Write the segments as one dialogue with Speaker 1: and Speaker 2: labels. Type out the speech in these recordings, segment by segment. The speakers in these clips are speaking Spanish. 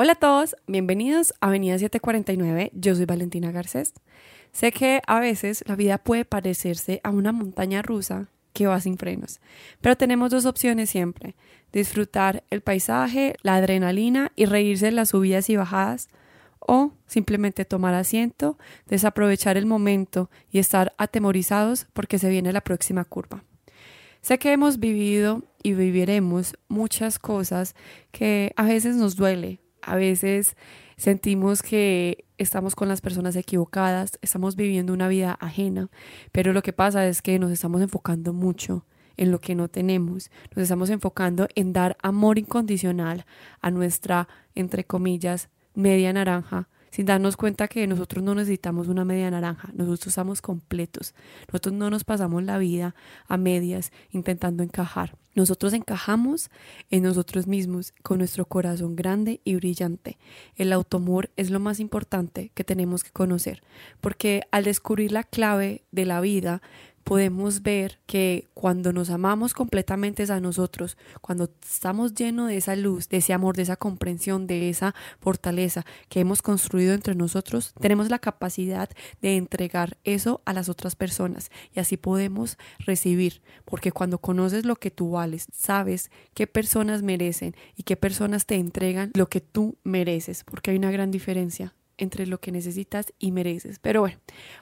Speaker 1: Hola a todos, bienvenidos a Avenida 749. Yo soy Valentina Garcés. Sé que a veces la vida puede parecerse a una montaña rusa que va sin frenos, pero tenemos dos opciones siempre: disfrutar el paisaje, la adrenalina y reírse de las subidas y bajadas, o simplemente tomar asiento, desaprovechar el momento y estar atemorizados porque se viene la próxima curva. Sé que hemos vivido y viviremos muchas cosas que a veces nos duele, a veces sentimos que estamos con las personas equivocadas, estamos viviendo una vida ajena, pero lo que pasa es que nos estamos enfocando mucho en lo que no tenemos, nos estamos enfocando en dar amor incondicional a nuestra, entre comillas, media naranja, sin darnos cuenta que nosotros no necesitamos una media naranja, nosotros estamos completos, nosotros no nos pasamos la vida a medias intentando encajar, nosotros encajamos en nosotros mismos con nuestro corazón grande y brillante. El automor es lo más importante que tenemos que conocer, porque al descubrir la clave de la vida, podemos ver que cuando nos amamos completamente a nosotros, cuando estamos llenos de esa luz, de ese amor, de esa comprensión, de esa fortaleza que hemos construido entre nosotros, tenemos la capacidad de entregar eso a las otras personas y así podemos recibir, porque cuando conoces lo que tú vales, sabes qué personas merecen y qué personas te entregan lo que tú mereces, porque hay una gran diferencia entre lo que necesitas y mereces. Pero bueno,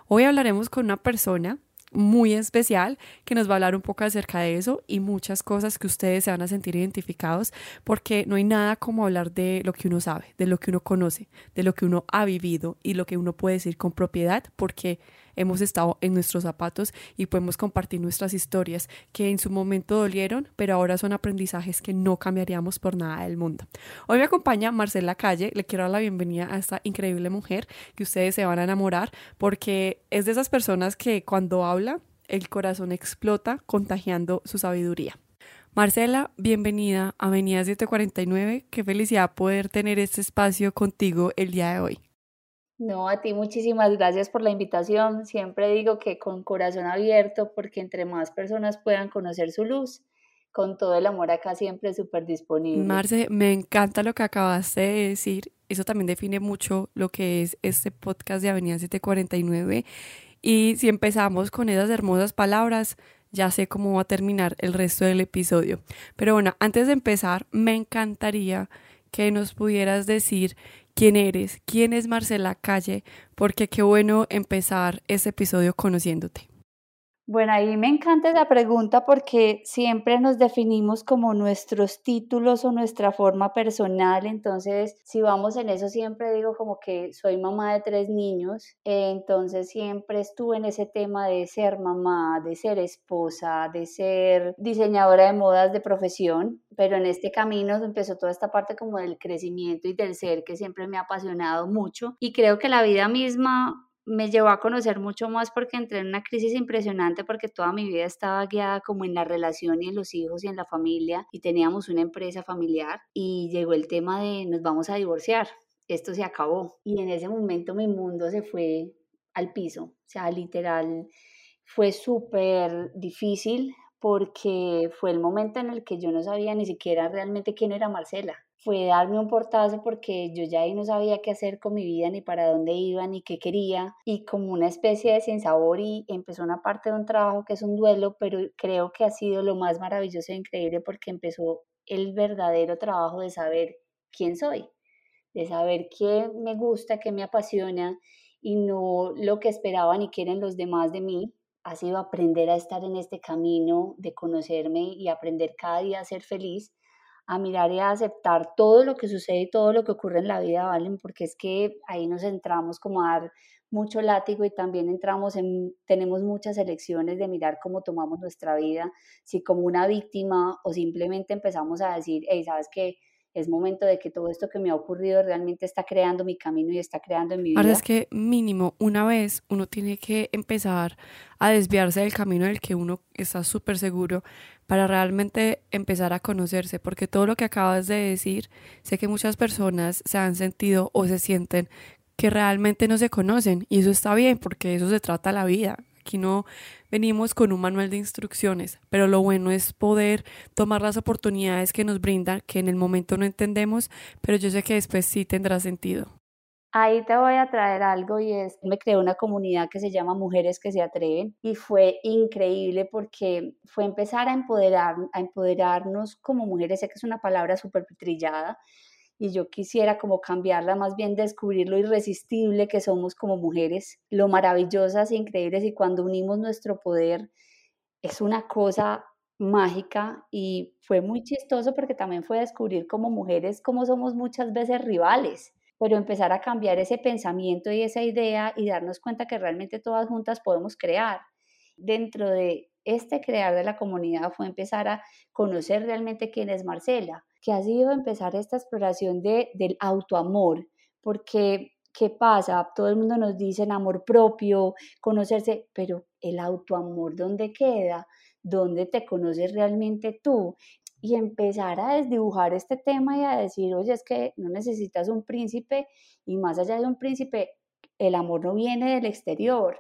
Speaker 1: hoy hablaremos con una persona muy especial que nos va a hablar un poco acerca de eso y muchas cosas que ustedes se van a sentir identificados porque no hay nada como hablar de lo que uno sabe, de lo que uno conoce, de lo que uno ha vivido y lo que uno puede decir con propiedad porque hemos estado en nuestros zapatos y podemos compartir nuestras historias que en su momento dolieron, pero ahora son aprendizajes que no cambiaríamos por nada del mundo. Hoy me acompaña Marcela Calle, le quiero dar la bienvenida a esta increíble mujer que ustedes se van a enamorar porque es de esas personas que cuando habla el corazón explota contagiando su sabiduría. Marcela, bienvenida a Avenida 749. Qué felicidad poder tener este espacio contigo el día de hoy.
Speaker 2: No, a ti muchísimas gracias por la invitación. Siempre digo que con corazón abierto, porque entre más personas puedan conocer su luz, con todo el amor acá siempre súper disponible.
Speaker 1: Marce, me encanta lo que acabaste de decir. Eso también define mucho lo que es este podcast de Avenida 749. Y si empezamos con esas hermosas palabras, ya sé cómo va a terminar el resto del episodio. Pero bueno, antes de empezar, me encantaría que nos pudieras decir quién eres, quién es Marcela Calle, porque qué bueno empezar ese episodio conociéndote.
Speaker 2: Bueno, ahí me encanta esa pregunta porque siempre nos definimos como nuestros títulos o nuestra forma personal, entonces si vamos en eso siempre digo como que soy mamá de tres niños, entonces siempre estuve en ese tema de ser mamá, de ser esposa, de ser diseñadora de modas de profesión, pero en este camino empezó toda esta parte como del crecimiento y del ser que siempre me ha apasionado mucho. Y creo que la vida misma me llevó a conocer mucho más porque entré en una crisis impresionante porque toda mi vida estaba guiada como en la relación y en los hijos y en la familia y teníamos una empresa familiar y llegó el tema de nos vamos a divorciar, esto se acabó y en ese momento mi mundo se fue al piso, o sea, literal fue súper difícil porque fue el momento en el que yo no sabía ni siquiera realmente quién era Marcela fue darme un portazo porque yo ya ahí no sabía qué hacer con mi vida, ni para dónde iba, ni qué quería, y como una especie de sinsabor y empezó una parte de un trabajo que es un duelo, pero creo que ha sido lo más maravilloso e increíble porque empezó el verdadero trabajo de saber quién soy, de saber qué me gusta, qué me apasiona y no lo que esperaban y quieren los demás de mí. Ha sido aprender a estar en este camino de conocerme y aprender cada día a ser feliz a mirar y a aceptar todo lo que sucede y todo lo que ocurre en la vida, ¿valen? Porque es que ahí nos entramos como a dar mucho látigo y también entramos en, tenemos muchas elecciones de mirar cómo tomamos nuestra vida, si como una víctima o simplemente empezamos a decir, hey, ¿sabes qué? es momento de que todo esto que me ha ocurrido realmente está creando mi camino y está creando en mi vida.
Speaker 1: Ahora es que mínimo una vez uno tiene que empezar a desviarse del camino del que uno está súper seguro para realmente empezar a conocerse, porque todo lo que acabas de decir, sé que muchas personas se han sentido o se sienten que realmente no se conocen y eso está bien porque eso se trata la vida aquí no venimos con un manual de instrucciones, pero lo bueno es poder tomar las oportunidades que nos brindan, que en el momento no entendemos, pero yo sé que después sí tendrá sentido.
Speaker 2: Ahí te voy a traer algo y es, me creé una comunidad que se llama Mujeres que se atreven y fue increíble porque fue empezar a empoderar, a empoderarnos como mujeres, sé que es una palabra súper trillada, y yo quisiera como cambiarla, más bien descubrir lo irresistible que somos como mujeres, lo maravillosas e increíbles y cuando unimos nuestro poder es una cosa mágica y fue muy chistoso porque también fue descubrir como mujeres cómo somos muchas veces rivales, pero empezar a cambiar ese pensamiento y esa idea y darnos cuenta que realmente todas juntas podemos crear. Dentro de este crear de la comunidad fue empezar a conocer realmente quién es Marcela, que ha sido empezar esta exploración de, del autoamor, porque ¿qué pasa? Todo el mundo nos dice amor propio, conocerse, pero el autoamor, ¿dónde queda? ¿Dónde te conoces realmente tú? Y empezar a desdibujar este tema y a decir, oye, es que no necesitas un príncipe y más allá de un príncipe, el amor no viene del exterior,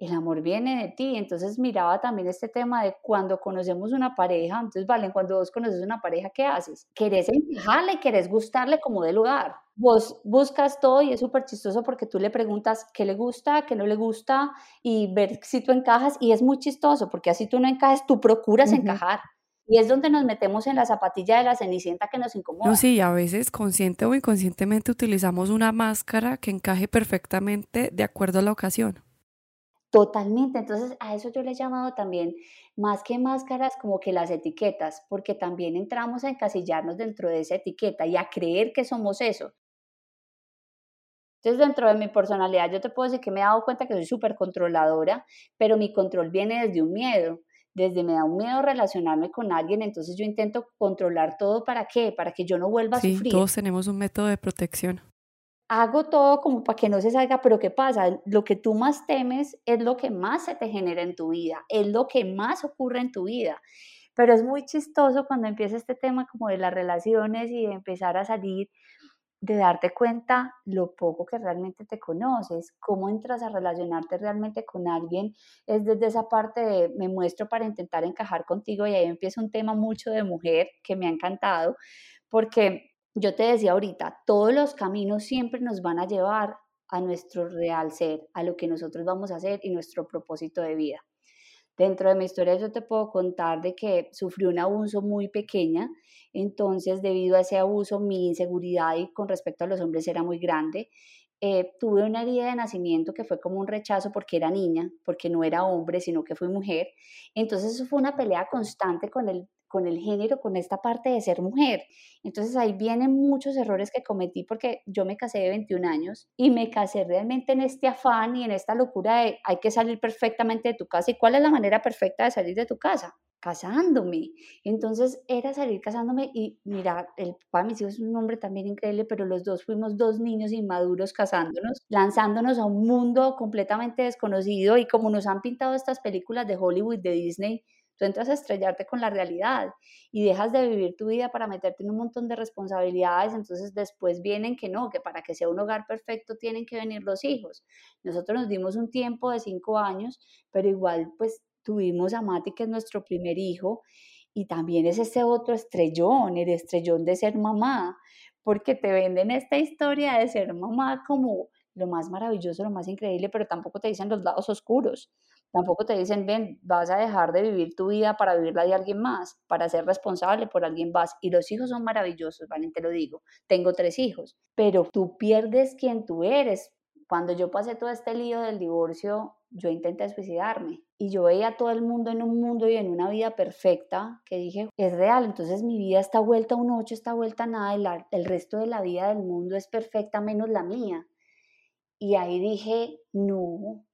Speaker 2: el amor viene de ti. Entonces miraba también este tema de cuando conocemos una pareja, entonces, vale, cuando vos conoces una pareja, ¿qué haces? Querés encajarle, querés gustarle como de lugar. Vos buscas todo y es súper chistoso porque tú le preguntas qué le gusta, qué no le gusta y ver si tú encajas y es muy chistoso porque así tú no encajas, tú procuras encajar. Y es donde nos metemos en la zapatilla de la cenicienta que nos incomoda.
Speaker 1: No, sí, a veces consciente o inconscientemente utilizamos una máscara que encaje perfectamente de acuerdo a la ocasión.
Speaker 2: Totalmente, entonces a eso yo le he llamado también, más que máscaras, como que las etiquetas, porque también entramos a encasillarnos dentro de esa etiqueta y a creer que somos eso. Entonces, dentro de mi personalidad, yo te puedo decir que me he dado cuenta que soy súper controladora, pero mi control viene desde un miedo, desde me da un miedo relacionarme con alguien, entonces yo intento controlar todo para qué, para que yo no vuelva a sufrir.
Speaker 1: Todos tenemos un método de protección
Speaker 2: hago todo como para que no se salga, pero ¿qué pasa? Lo que tú más temes es lo que más se te genera en tu vida, es lo que más ocurre en tu vida. Pero es muy chistoso cuando empieza este tema como de las relaciones y de empezar a salir, de darte cuenta lo poco que realmente te conoces, cómo entras a relacionarte realmente con alguien, es desde esa parte de me muestro para intentar encajar contigo y ahí empieza un tema mucho de mujer que me ha encantado, porque yo te decía ahorita, todos los caminos siempre nos van a llevar a nuestro real ser, a lo que nosotros vamos a hacer y nuestro propósito de vida. Dentro de mi historia yo te puedo contar de que sufrí un abuso muy pequeña, entonces debido a ese abuso mi inseguridad y con respecto a los hombres era muy grande. Eh, tuve una herida de nacimiento que fue como un rechazo porque era niña, porque no era hombre, sino que fui mujer. Entonces eso fue una pelea constante con el con el género, con esta parte de ser mujer. Entonces ahí vienen muchos errores que cometí porque yo me casé de 21 años y me casé realmente en este afán y en esta locura de hay que salir perfectamente de tu casa. ¿Y cuál es la manera perfecta de salir de tu casa? casándome. Entonces era salir casándome y mira, el papá de mis hijos es un hombre también increíble, pero los dos fuimos dos niños inmaduros casándonos, lanzándonos a un mundo completamente desconocido y como nos han pintado estas películas de Hollywood, de Disney, Tú entras a estrellarte con la realidad y dejas de vivir tu vida para meterte en un montón de responsabilidades, entonces después vienen que no, que para que sea un hogar perfecto tienen que venir los hijos. Nosotros nos dimos un tiempo de cinco años, pero igual pues tuvimos a Mati, que es nuestro primer hijo, y también es ese otro estrellón, el estrellón de ser mamá, porque te venden esta historia de ser mamá como lo más maravilloso, lo más increíble, pero tampoco te dicen los lados oscuros. Tampoco te dicen, ven, vas a dejar de vivir tu vida para vivirla de alguien más, para ser responsable por alguien más. Y los hijos son maravillosos, ¿vale? Te lo digo. Tengo tres hijos, pero tú pierdes quien tú eres. Cuando yo pasé todo este lío del divorcio, yo intenté suicidarme y yo veía a todo el mundo en un mundo y en una vida perfecta que dije, es real, entonces mi vida está vuelta a un ocho, está vuelta a nada, el resto de la vida del mundo es perfecta menos la mía. Y ahí dije, no,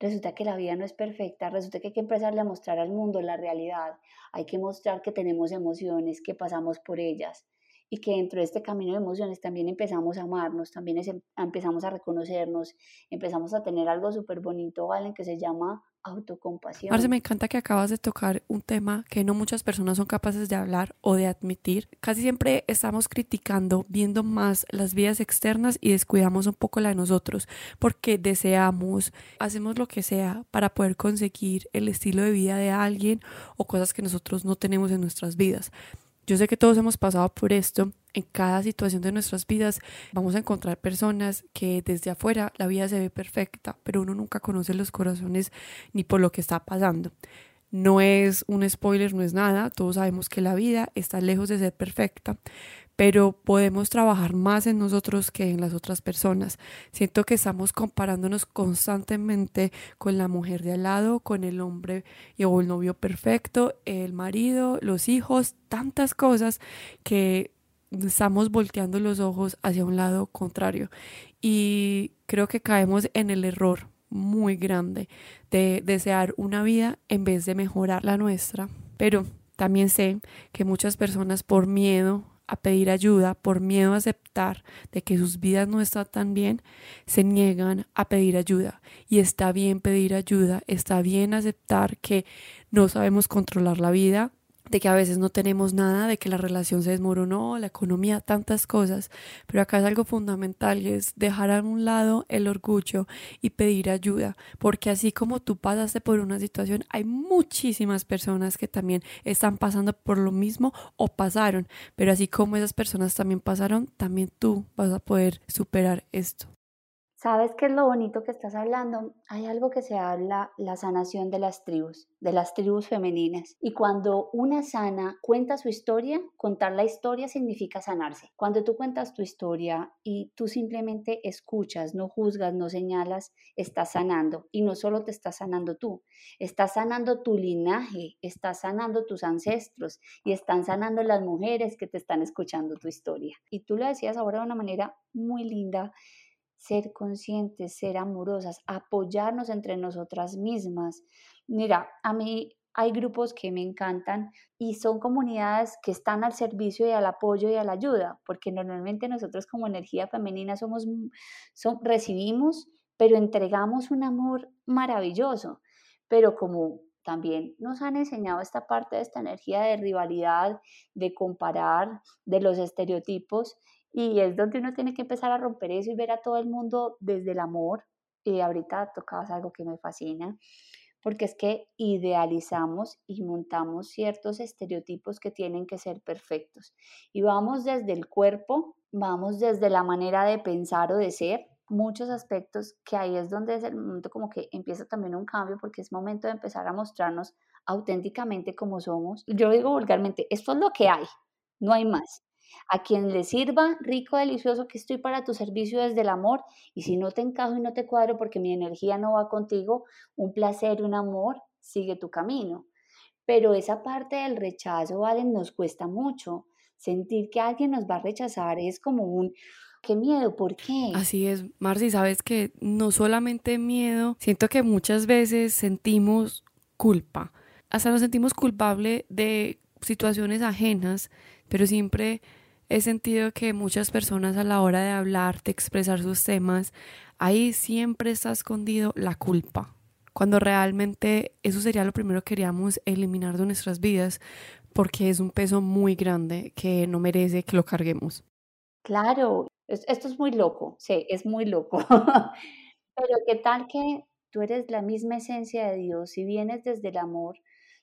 Speaker 2: Resulta que la vida no es perfecta, resulta que hay que empezarle a mostrar al mundo la realidad, hay que mostrar que tenemos emociones, que pasamos por ellas. Y que dentro de este camino de emociones también empezamos a amarnos, también em, empezamos a reconocernos, empezamos a tener algo súper bonito, ¿vale? Que se llama autocompasión.
Speaker 1: Marce, me encanta que acabas de tocar un tema que no muchas personas son capaces de hablar o de admitir. Casi siempre estamos criticando, viendo más las vidas externas y descuidamos un poco la de nosotros, porque deseamos, hacemos lo que sea para poder conseguir el estilo de vida de alguien o cosas que nosotros no tenemos en nuestras vidas. Yo sé que todos hemos pasado por esto. En cada situación de nuestras vidas vamos a encontrar personas que desde afuera la vida se ve perfecta, pero uno nunca conoce los corazones ni por lo que está pasando. No es un spoiler, no es nada. Todos sabemos que la vida está lejos de ser perfecta, pero podemos trabajar más en nosotros que en las otras personas. Siento que estamos comparándonos constantemente con la mujer de al lado, con el hombre o el novio perfecto, el marido, los hijos, tantas cosas que estamos volteando los ojos hacia un lado contrario. Y creo que caemos en el error muy grande de desear una vida en vez de mejorar la nuestra. Pero también sé que muchas personas por miedo a pedir ayuda por miedo a aceptar de que sus vidas no están tan bien, se niegan a pedir ayuda. Y está bien pedir ayuda, está bien aceptar que no sabemos controlar la vida, de que a veces no tenemos nada, de que la relación se desmoronó, la economía, tantas cosas, pero acá es algo fundamental es dejar a un lado el orgullo y pedir ayuda, porque así como tú pasaste por una situación, hay muchísimas personas que también están pasando por lo mismo o pasaron, pero así como esas personas también pasaron, también tú vas a poder superar esto.
Speaker 2: ¿Sabes qué es lo bonito que estás hablando? Hay algo que se habla, la sanación de las tribus, de las tribus femeninas. Y cuando una sana cuenta su historia, contar la historia significa sanarse. Cuando tú cuentas tu historia y tú simplemente escuchas, no juzgas, no señalas, estás sanando. Y no solo te estás sanando tú, estás sanando tu linaje, estás sanando tus ancestros y están sanando las mujeres que te están escuchando tu historia. Y tú lo decías ahora de una manera muy linda ser conscientes, ser amorosas, apoyarnos entre nosotras mismas. Mira, a mí hay grupos que me encantan y son comunidades que están al servicio y al apoyo y a la ayuda, porque normalmente nosotros como energía femenina somos, son, recibimos, pero entregamos un amor maravilloso. Pero como también nos han enseñado esta parte de esta energía de rivalidad, de comparar, de los estereotipos, y es donde uno tiene que empezar a romper eso y ver a todo el mundo desde el amor. Y ahorita tocabas algo que me fascina, porque es que idealizamos y montamos ciertos estereotipos que tienen que ser perfectos. Y vamos desde el cuerpo, vamos desde la manera de pensar o de ser, muchos aspectos que ahí es donde es el momento como que empieza también un cambio porque es momento de empezar a mostrarnos auténticamente como somos. Yo digo vulgarmente, esto es lo que hay, no hay más. A quien le sirva, rico, delicioso, que estoy para tu servicio desde el amor. Y si no te encajo y no te cuadro porque mi energía no va contigo, un placer, un amor, sigue tu camino. Pero esa parte del rechazo, Valen, nos cuesta mucho. Sentir que alguien nos va a rechazar es como un, qué miedo, ¿por qué?
Speaker 1: Así es, Marci, sabes que no solamente miedo, siento que muchas veces sentimos culpa, hasta nos sentimos culpable de situaciones ajenas, pero siempre he sentido que muchas personas a la hora de hablar, de expresar sus temas, ahí siempre está escondido la culpa, cuando realmente eso sería lo primero que queríamos eliminar de nuestras vidas, porque es un peso muy grande que no merece que lo carguemos.
Speaker 2: Claro, esto es muy loco, sí, es muy loco. Pero qué tal que tú eres la misma esencia de Dios, si vienes desde el amor,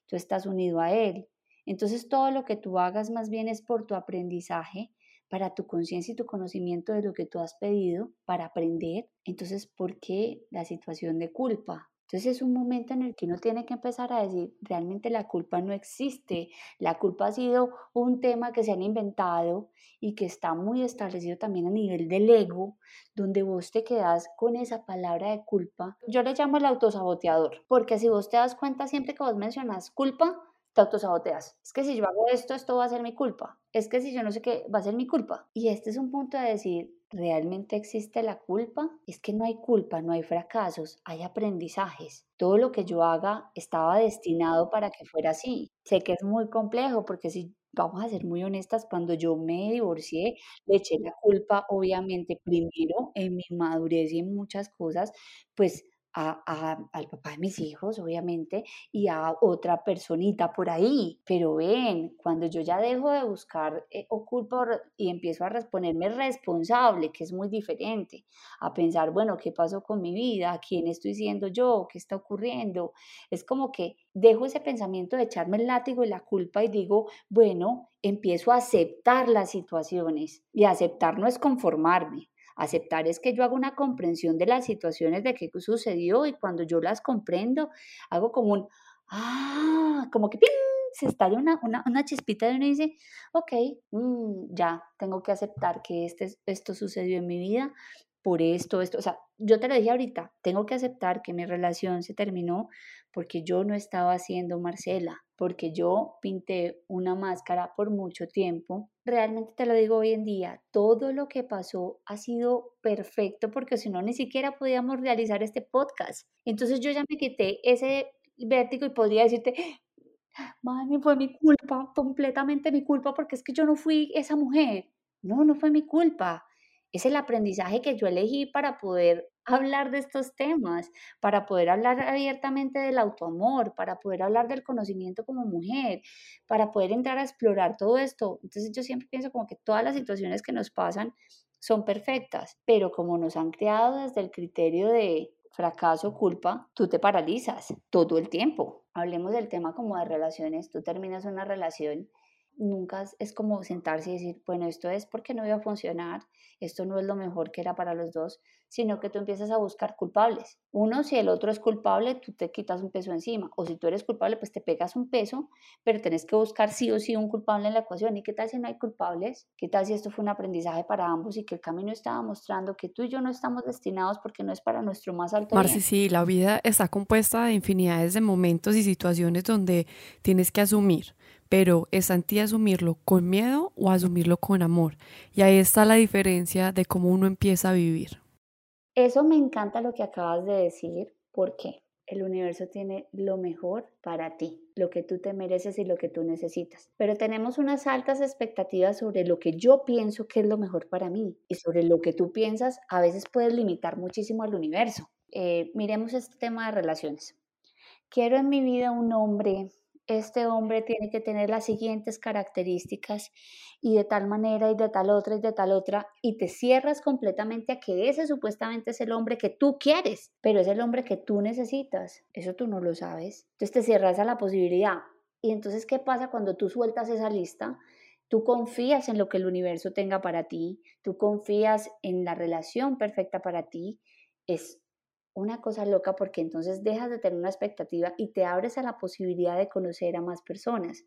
Speaker 2: tú estás unido a Él. Entonces todo lo que tú hagas más bien es por tu aprendizaje, para tu conciencia y tu conocimiento de lo que tú has pedido, para aprender. Entonces, ¿por qué la situación de culpa? Entonces es un momento en el que uno tiene que empezar a decir, realmente la culpa no existe, la culpa ha sido un tema que se han inventado y que está muy establecido también a nivel del ego, donde vos te quedas con esa palabra de culpa. Yo le llamo el autosaboteador, porque si vos te das cuenta siempre que vos mencionas culpa, te autosaboteas. Es que si yo hago esto, esto va a ser mi culpa. Es que si yo no sé qué, va a ser mi culpa. Y este es un punto de decir, ¿realmente existe la culpa? Es que no hay culpa, no hay fracasos, hay aprendizajes. Todo lo que yo haga estaba destinado para que fuera así. Sé que es muy complejo porque si vamos a ser muy honestas, cuando yo me divorcié, le eché la culpa, obviamente, primero en mi madurez y en muchas cosas, pues a, al papá de mis hijos, obviamente, y a otra personita por ahí. Pero ven, cuando yo ya dejo de buscar eh, culpa y empiezo a responderme responsable, que es muy diferente, a pensar, bueno, ¿qué pasó con mi vida? ¿Quién estoy siendo yo? ¿Qué está ocurriendo? Es como que dejo ese pensamiento de echarme el látigo y la culpa y digo, bueno, empiezo a aceptar las situaciones. Y aceptar no es conformarme, Aceptar es que yo hago una comprensión de las situaciones de qué sucedió y cuando yo las comprendo, hago como un, ah, como que se estalla una, una, chispita y uno dice, ok, mm, ya, tengo que aceptar que este, esto sucedió en mi vida, por esto, esto, o sea, yo te lo dije ahorita, tengo que aceptar que mi relación se terminó porque yo no estaba siendo Marcela, porque yo pinté una máscara por mucho tiempo. Realmente te lo digo hoy en día, todo lo que pasó ha sido perfecto porque si no, ni siquiera podíamos realizar este podcast. Entonces yo ya me quité ese vértigo y podría decirte, mami, fue mi culpa, completamente mi culpa, porque es que yo no fui esa mujer. No, no fue mi culpa es el aprendizaje que yo elegí para poder hablar de estos temas, para poder hablar abiertamente del autoamor, para poder hablar del conocimiento como mujer, para poder entrar a explorar todo esto. Entonces yo siempre pienso como que todas las situaciones que nos pasan son perfectas, pero como nos han creado desde el criterio de fracaso, culpa, tú te paralizas todo el tiempo. Hablemos del tema como de relaciones, tú terminas una relación nunca es como sentarse y decir, bueno, esto es porque no iba a funcionar, esto no es lo mejor que era para los dos, sino que tú empiezas a buscar culpables. Uno, si el otro es culpable, tú te quitas un peso encima, o si tú eres culpable, pues te pegas un peso, pero tenés que buscar sí o sí un culpable en la ecuación. ¿Y qué tal si no hay culpables? ¿Qué tal si esto fue un aprendizaje para ambos y que el camino estaba mostrando que tú y yo no estamos destinados porque no es para nuestro más alto
Speaker 1: Marci, sí, la vida está compuesta de infinidades de momentos y situaciones donde tienes que asumir pero es en ti asumirlo con miedo o asumirlo con amor. Y ahí está la diferencia de cómo uno empieza a vivir.
Speaker 2: Eso me encanta lo que acabas de decir, porque el universo tiene lo mejor para ti, lo que tú te mereces y lo que tú necesitas. Pero tenemos unas altas expectativas sobre lo que yo pienso que es lo mejor para mí y sobre lo que tú piensas a veces puedes limitar muchísimo al universo. Eh, miremos este tema de relaciones. Quiero en mi vida un hombre este hombre tiene que tener las siguientes características y de tal manera y de tal otra y de tal otra y te cierras completamente a que ese supuestamente es el hombre que tú quieres, pero es el hombre que tú necesitas. Eso tú no lo sabes. Entonces te cierras a la posibilidad. Y entonces, ¿qué pasa cuando tú sueltas esa lista? Tú confías en lo que el universo tenga para ti, tú confías en la relación perfecta para ti. Es una cosa loca porque entonces dejas de tener una expectativa y te abres a la posibilidad de conocer a más personas.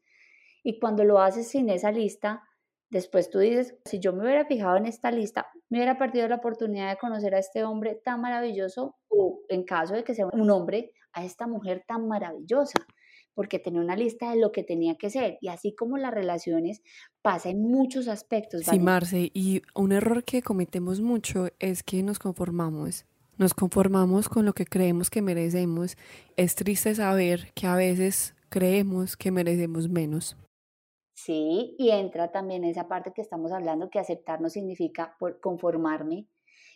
Speaker 2: Y cuando lo haces sin esa lista, después tú dices, si yo me hubiera fijado en esta lista, me hubiera perdido la oportunidad de conocer a este hombre tan maravilloso o en caso de que sea un hombre, a esta mujer tan maravillosa porque tenía una lista de lo que tenía que ser. Y así como las relaciones, pasa en muchos aspectos.
Speaker 1: Sí, Marce, y un error que cometemos mucho es que nos conformamos nos conformamos con lo que creemos que merecemos. Es triste saber que a veces creemos que merecemos menos.
Speaker 2: Sí, y entra también esa parte que estamos hablando, que aceptar no significa conformarme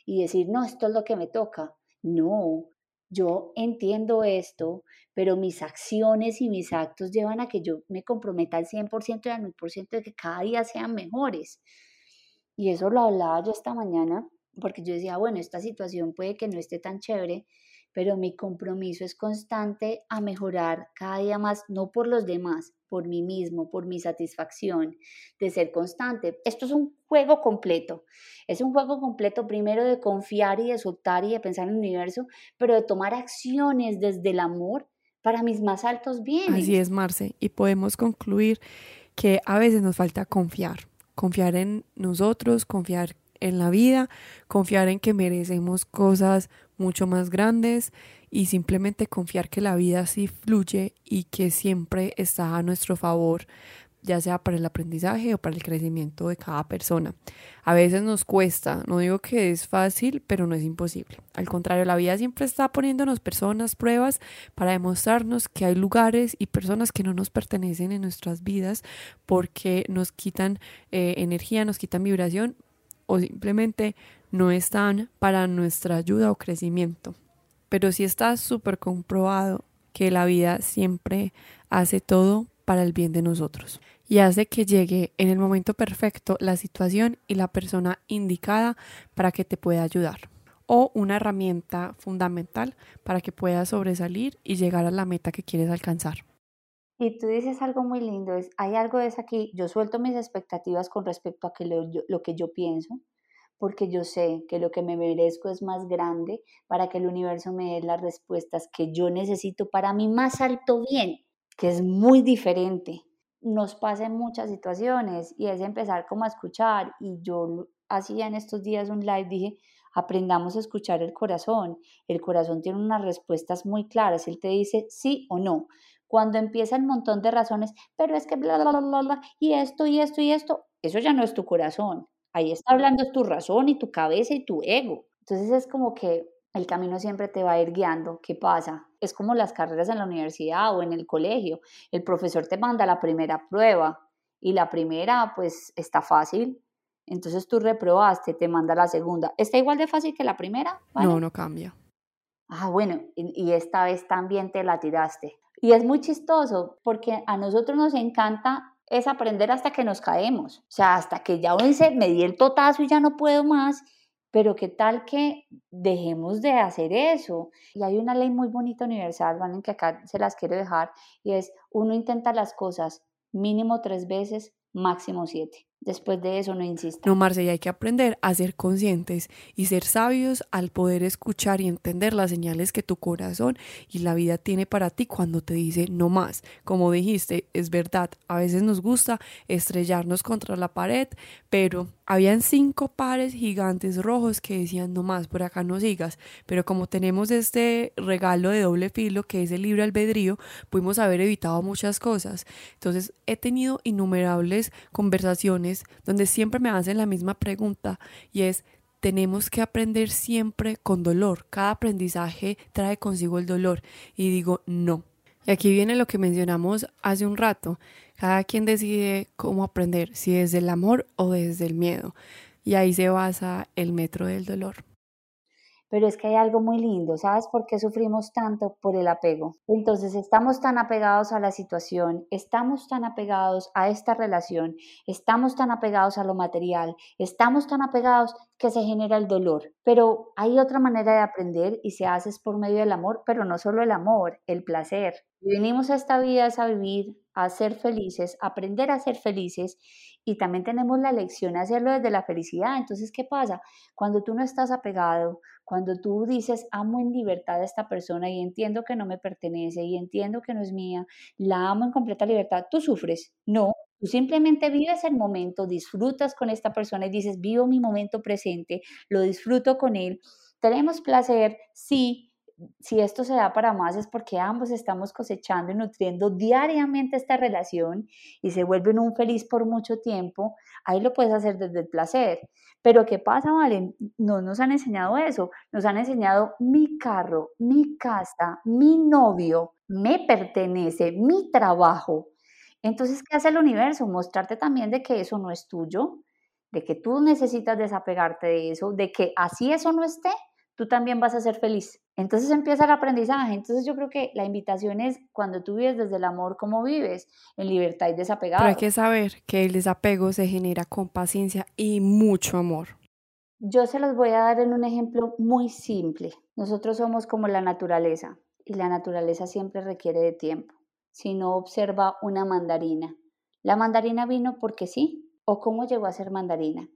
Speaker 2: y decir, no, esto es lo que me toca. No, yo entiendo esto, pero mis acciones y mis actos llevan a que yo me comprometa al 100% y al 1000% de que cada día sean mejores. Y eso lo hablaba yo esta mañana porque yo decía, bueno, esta situación puede que no esté tan chévere, pero mi compromiso es constante a mejorar cada día más, no por los demás, por mí mismo, por mi satisfacción, de ser constante. Esto es un juego completo. Es un juego completo primero de confiar y de soltar y de pensar en el universo, pero de tomar acciones desde el amor para mis más altos bienes.
Speaker 1: Así es, Marce. Y podemos concluir que a veces nos falta confiar. Confiar en nosotros, confiar en la vida, confiar en que merecemos cosas mucho más grandes y simplemente confiar que la vida sí fluye y que siempre está a nuestro favor ya sea para el aprendizaje o para el crecimiento de cada persona. A veces nos cuesta, no digo que es fácil, pero no es imposible. Al contrario, la vida siempre está poniéndonos personas, pruebas para demostrarnos que hay lugares y personas que no nos pertenecen en nuestras vidas porque nos quitan eh, energía, nos quitan vibración o simplemente no están para nuestra ayuda o crecimiento. Pero si está súper comprobado que la vida siempre hace todo para el bien de nosotros y hace que llegue en el momento perfecto la situación y la persona indicada para que te pueda ayudar o una herramienta fundamental para que puedas sobresalir y llegar a la meta que quieres alcanzar.
Speaker 2: Y tú dices algo muy lindo, es, hay algo de eso aquí, yo suelto mis expectativas con respecto a que lo, lo que yo pienso, porque yo sé que lo que me merezco es más grande para que el universo me dé las respuestas que yo necesito para mi más alto bien que es muy diferente. Nos pasa en muchas situaciones y es empezar como a escuchar y yo hacía en estos días un live, dije, aprendamos a escuchar el corazón. El corazón tiene unas respuestas muy claras, él te dice sí o no. Cuando empieza un montón de razones, pero es que bla, bla, bla, bla, y esto, y esto, y esto, eso ya no es tu corazón. Ahí está hablando tu razón y tu cabeza y tu ego. Entonces es como que el camino siempre te va a ir guiando. ¿Qué pasa? Es como las carreras en la universidad o en el colegio. El profesor te manda la primera prueba y la primera pues está fácil. Entonces tú reprobaste, te manda la segunda. ¿Está igual de fácil que la primera?
Speaker 1: No, no cambia.
Speaker 2: Ah, bueno, y, y esta vez también te la tiraste. Y es muy chistoso porque a nosotros nos encanta es aprender hasta que nos caemos. O sea, hasta que ya uno me di el totazo y ya no puedo más pero qué tal que dejemos de hacer eso. Y hay una ley muy bonita universal, ¿vale? que acá se las quiero dejar, y es uno intenta las cosas mínimo tres veces, máximo siete. Después de eso no insista.
Speaker 1: No, Marce, hay que aprender a ser conscientes y ser sabios al poder escuchar y entender las señales que tu corazón y la vida tiene para ti cuando te dice no más. Como dijiste, es verdad, a veces nos gusta estrellarnos contra la pared, pero habían cinco pares gigantes rojos que decían no más, por acá no sigas. Pero como tenemos este regalo de doble filo que es el libre albedrío, pudimos haber evitado muchas cosas. Entonces he tenido innumerables conversaciones donde siempre me hacen la misma pregunta y es, tenemos que aprender siempre con dolor. Cada aprendizaje trae consigo el dolor. Y digo, no. Y aquí viene lo que mencionamos hace un rato. Cada quien decide cómo aprender, si desde el amor o desde el miedo. Y ahí se basa el metro del dolor.
Speaker 2: Pero es que hay algo muy lindo, ¿sabes por qué sufrimos tanto? Por el apego. Entonces estamos tan apegados a la situación, estamos tan apegados a esta relación, estamos tan apegados a lo material, estamos tan apegados que se genera el dolor. Pero hay otra manera de aprender y se hace por medio del amor, pero no solo el amor, el placer. venimos a esta vida a vivir, a ser felices, aprender a ser felices y también tenemos la lección de hacerlo desde la felicidad. Entonces, ¿qué pasa? Cuando tú no estás apegado, cuando tú dices, amo en libertad a esta persona y entiendo que no me pertenece y entiendo que no es mía, la amo en completa libertad, tú sufres. No, tú simplemente vives el momento, disfrutas con esta persona y dices, vivo mi momento presente, lo disfruto con él. Tenemos placer, sí, si esto se da para más es porque ambos estamos cosechando y nutriendo diariamente esta relación y se vuelven un feliz por mucho tiempo, ahí lo puedes hacer desde el placer. Pero ¿qué pasa, Valen? No nos han enseñado eso, nos han enseñado mi carro, mi casa, mi novio, me pertenece, mi trabajo. Entonces, ¿qué hace el universo? Mostrarte también de que eso no es tuyo, de que tú necesitas desapegarte de eso, de que así eso no esté, tú también vas a ser feliz. Entonces empieza el aprendizaje. Entonces yo creo que la invitación es cuando tú vives desde el amor, ¿cómo vives? En libertad y desapegado.
Speaker 1: Pero hay que saber que el desapego se genera con paciencia y mucho amor.
Speaker 2: Yo se los voy a dar en un ejemplo muy simple. Nosotros somos como la naturaleza y la naturaleza siempre requiere de tiempo. Si no observa una mandarina, la mandarina vino porque sí, o cómo llegó a ser mandarina.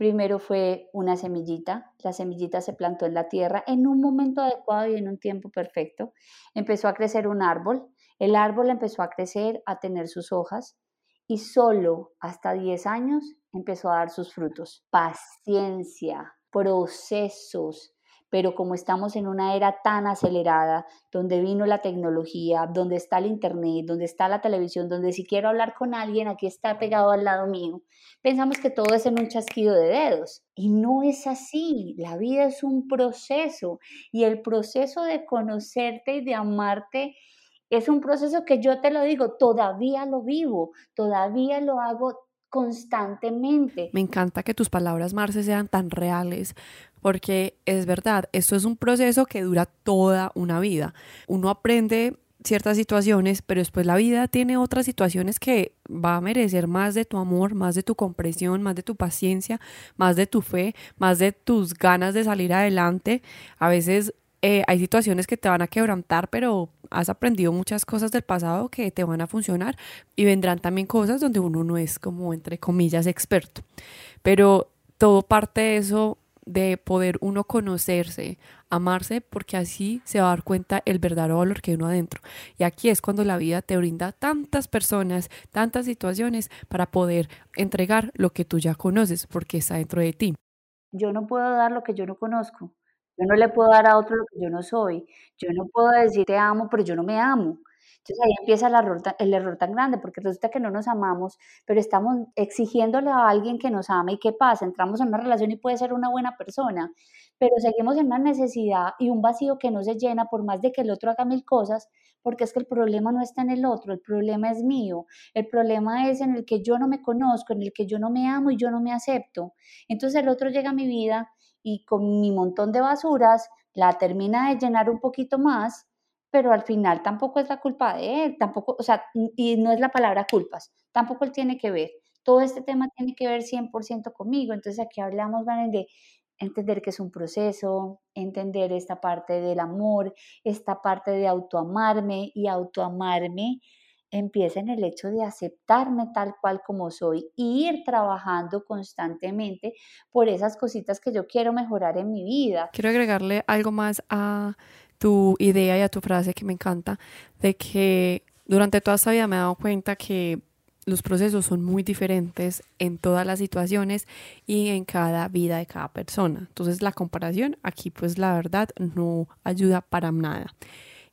Speaker 2: Primero fue una semillita, la semillita se plantó en la tierra en un momento adecuado y en un tiempo perfecto. Empezó a crecer un árbol, el árbol empezó a crecer, a tener sus hojas y solo hasta 10 años empezó a dar sus frutos. Paciencia, procesos, pero como estamos en una era tan acelerada, donde vino la tecnología, donde está el Internet, donde está la televisión, donde si quiero hablar con alguien, aquí está pegado al lado mío, pensamos que todo es en un chasquido de dedos. Y no es así, la vida es un proceso y el proceso de conocerte y de amarte es un proceso que yo te lo digo, todavía lo vivo, todavía lo hago constantemente.
Speaker 1: Me encanta que tus palabras, Marce, sean tan reales, porque es verdad, esto es un proceso que dura toda una vida. Uno aprende ciertas situaciones, pero después la vida tiene otras situaciones que va a merecer más de tu amor, más de tu comprensión, más de tu paciencia, más de tu fe, más de tus ganas de salir adelante. A veces eh, hay situaciones que te van a quebrantar, pero has aprendido muchas cosas del pasado que te van a funcionar y vendrán también cosas donde uno no es como, entre comillas, experto. Pero todo parte de eso, de poder uno conocerse, amarse, porque así se va a dar cuenta el verdadero valor que hay uno adentro. Y aquí es cuando la vida te brinda tantas personas, tantas situaciones para poder entregar lo que tú ya conoces, porque está dentro de ti.
Speaker 2: Yo no puedo dar lo que yo no conozco. Yo no le puedo dar a otro lo que yo no soy. Yo no puedo decir te amo, pero yo no me amo. Entonces ahí empieza el error, el error tan grande, porque resulta que no nos amamos, pero estamos exigiéndole a alguien que nos ame. ¿Y qué pasa? Entramos en una relación y puede ser una buena persona, pero seguimos en una necesidad y un vacío que no se llena por más de que el otro haga mil cosas, porque es que el problema no está en el otro, el problema es mío, el problema es en el que yo no me conozco, en el que yo no me amo y yo no me acepto. Entonces el otro llega a mi vida y con mi montón de basuras la termina de llenar un poquito más, pero al final tampoco es la culpa de él, tampoco, o sea, y no es la palabra culpas, tampoco él tiene que ver. Todo este tema tiene que ver 100% conmigo, entonces aquí hablamos, de entender que es un proceso, entender esta parte del amor, esta parte de autoamarme y autoamarme empieza en el hecho de aceptarme tal cual como soy e ir trabajando constantemente por esas cositas que yo quiero mejorar en mi vida.
Speaker 1: Quiero agregarle algo más a tu idea y a tu frase que me encanta, de que durante toda esta vida me he dado cuenta que los procesos son muy diferentes en todas las situaciones y en cada vida de cada persona. Entonces la comparación aquí pues la verdad no ayuda para nada.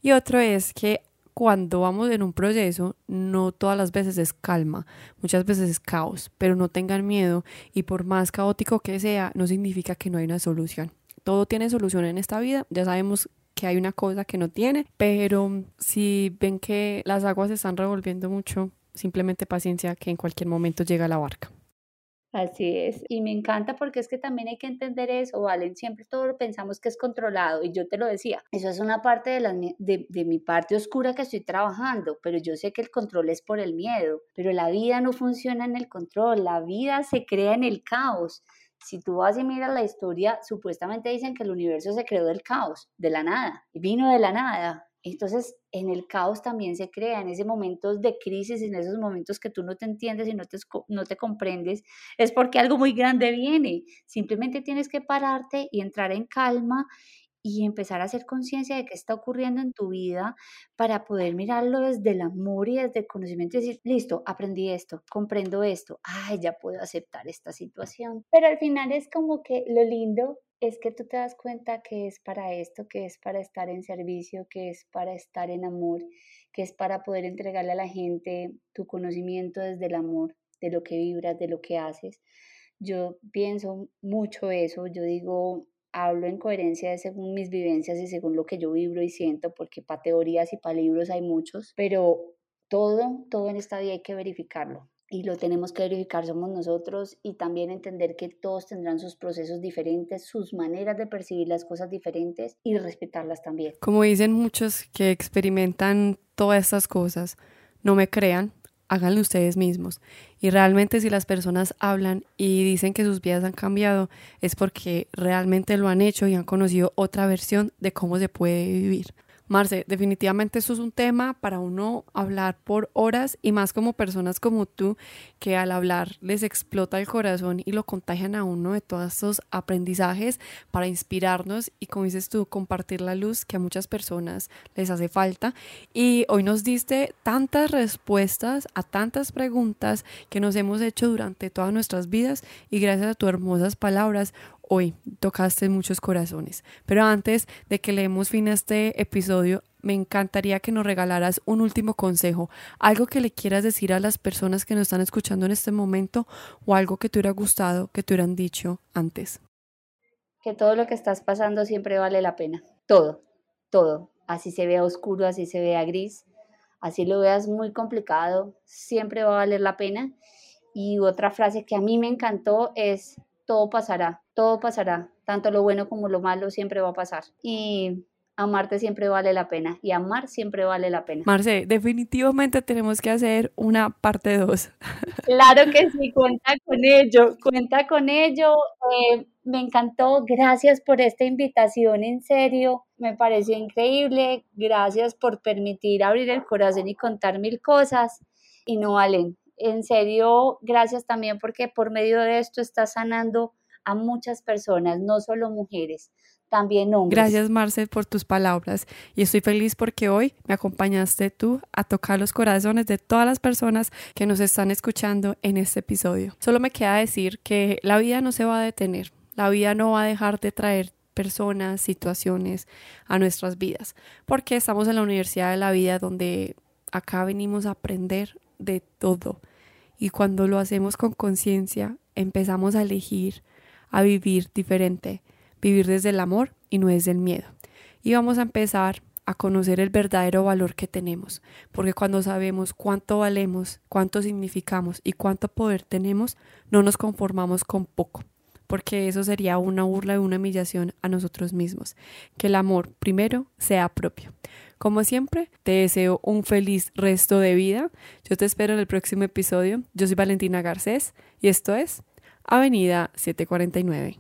Speaker 1: Y otro es que cuando vamos en un proceso, no todas las veces es calma, muchas veces es caos, pero no tengan miedo y por más caótico que sea, no significa que no hay una solución. Todo tiene solución en esta vida, ya sabemos que hay una cosa que no tiene, pero si ven que las aguas se están revolviendo mucho, simplemente paciencia que en cualquier momento llega la barca.
Speaker 2: Así es, y me encanta porque es que también hay que entender eso, Valen, siempre todo lo pensamos que es controlado y yo te lo decía, eso es una parte de, la, de, de mi parte oscura que estoy trabajando, pero yo sé que el control es por el miedo, pero la vida no funciona en el control, la vida se crea en el caos. Si tú vas y miras la historia, supuestamente dicen que el universo se creó del caos, de la nada, vino de la nada, entonces, en el caos también se crea, en esos momentos de crisis, en esos momentos que tú no te entiendes y no te, no te comprendes, es porque algo muy grande viene. Simplemente tienes que pararte y entrar en calma y empezar a hacer conciencia de qué está ocurriendo en tu vida para poder mirarlo desde el amor y desde el conocimiento y decir, listo, aprendí esto, comprendo esto, ay, ya puedo aceptar esta situación. Pero al final es como que lo lindo es que tú te das cuenta que es para esto, que es para estar en servicio, que es para estar en amor, que es para poder entregarle a la gente tu conocimiento desde el amor, de lo que vibras, de lo que haces. Yo pienso mucho eso, yo digo, hablo en coherencia según mis vivencias y según lo que yo vibro y siento, porque para teorías y para libros hay muchos, pero todo, todo en esta vida hay que verificarlo y lo tenemos que verificar somos nosotros y también entender que todos tendrán sus procesos diferentes, sus maneras de percibir las cosas diferentes y respetarlas también.
Speaker 1: Como dicen muchos que experimentan todas estas cosas, no me crean, háganlo ustedes mismos. Y realmente si las personas hablan y dicen que sus vidas han cambiado, es porque realmente lo han hecho y han conocido otra versión de cómo se puede vivir. Marce, definitivamente eso es un tema para uno hablar por horas y más como personas como tú que al hablar les explota el corazón y lo contagian a uno de todos estos aprendizajes para inspirarnos y como dices tú, compartir la luz que a muchas personas les hace falta. Y hoy nos diste tantas respuestas a tantas preguntas que nos hemos hecho durante todas nuestras vidas y gracias a tus hermosas palabras hoy tocaste muchos corazones. Pero antes de que leemos fin a este episodio, me encantaría que nos regalaras un último consejo, algo que le quieras decir a las personas que nos están escuchando en este momento o algo que te hubiera gustado que te hubieran dicho antes.
Speaker 2: Que todo lo que estás pasando siempre vale la pena. Todo, todo. Así se vea oscuro, así se vea gris, así lo veas muy complicado, siempre va a valer la pena. Y otra frase que a mí me encantó es, todo pasará, todo pasará, tanto lo bueno como lo malo siempre va a pasar. Y amarte siempre vale la pena y amar siempre vale la pena.
Speaker 1: Marce, definitivamente tenemos que hacer una parte 2.
Speaker 2: Claro que sí, cuenta con ello, cuenta con ello. Eh, me encantó, gracias por esta invitación, en serio, me pareció increíble, gracias por permitir abrir el corazón y contar mil cosas y no valen. En serio, gracias también porque por medio de esto está sanando a muchas personas, no solo mujeres, también hombres.
Speaker 1: Gracias, Marce, por tus palabras. Y estoy feliz porque hoy me acompañaste tú a tocar los corazones de todas las personas que nos están escuchando en este episodio. Solo me queda decir que la vida no se va a detener. La vida no va a dejar de traer personas, situaciones a nuestras vidas, porque estamos en la Universidad de la Vida donde acá venimos a aprender de todo. Y cuando lo hacemos con conciencia, empezamos a elegir, a vivir diferente vivir desde el amor y no desde el miedo. Y vamos a empezar a conocer el verdadero valor que tenemos, porque cuando sabemos cuánto valemos, cuánto significamos y cuánto poder tenemos, no nos conformamos con poco, porque eso sería una burla y una humillación a nosotros mismos. Que el amor primero sea propio. Como siempre, te deseo un feliz resto de vida. Yo te espero en el próximo episodio. Yo soy Valentina Garcés y esto es Avenida 749.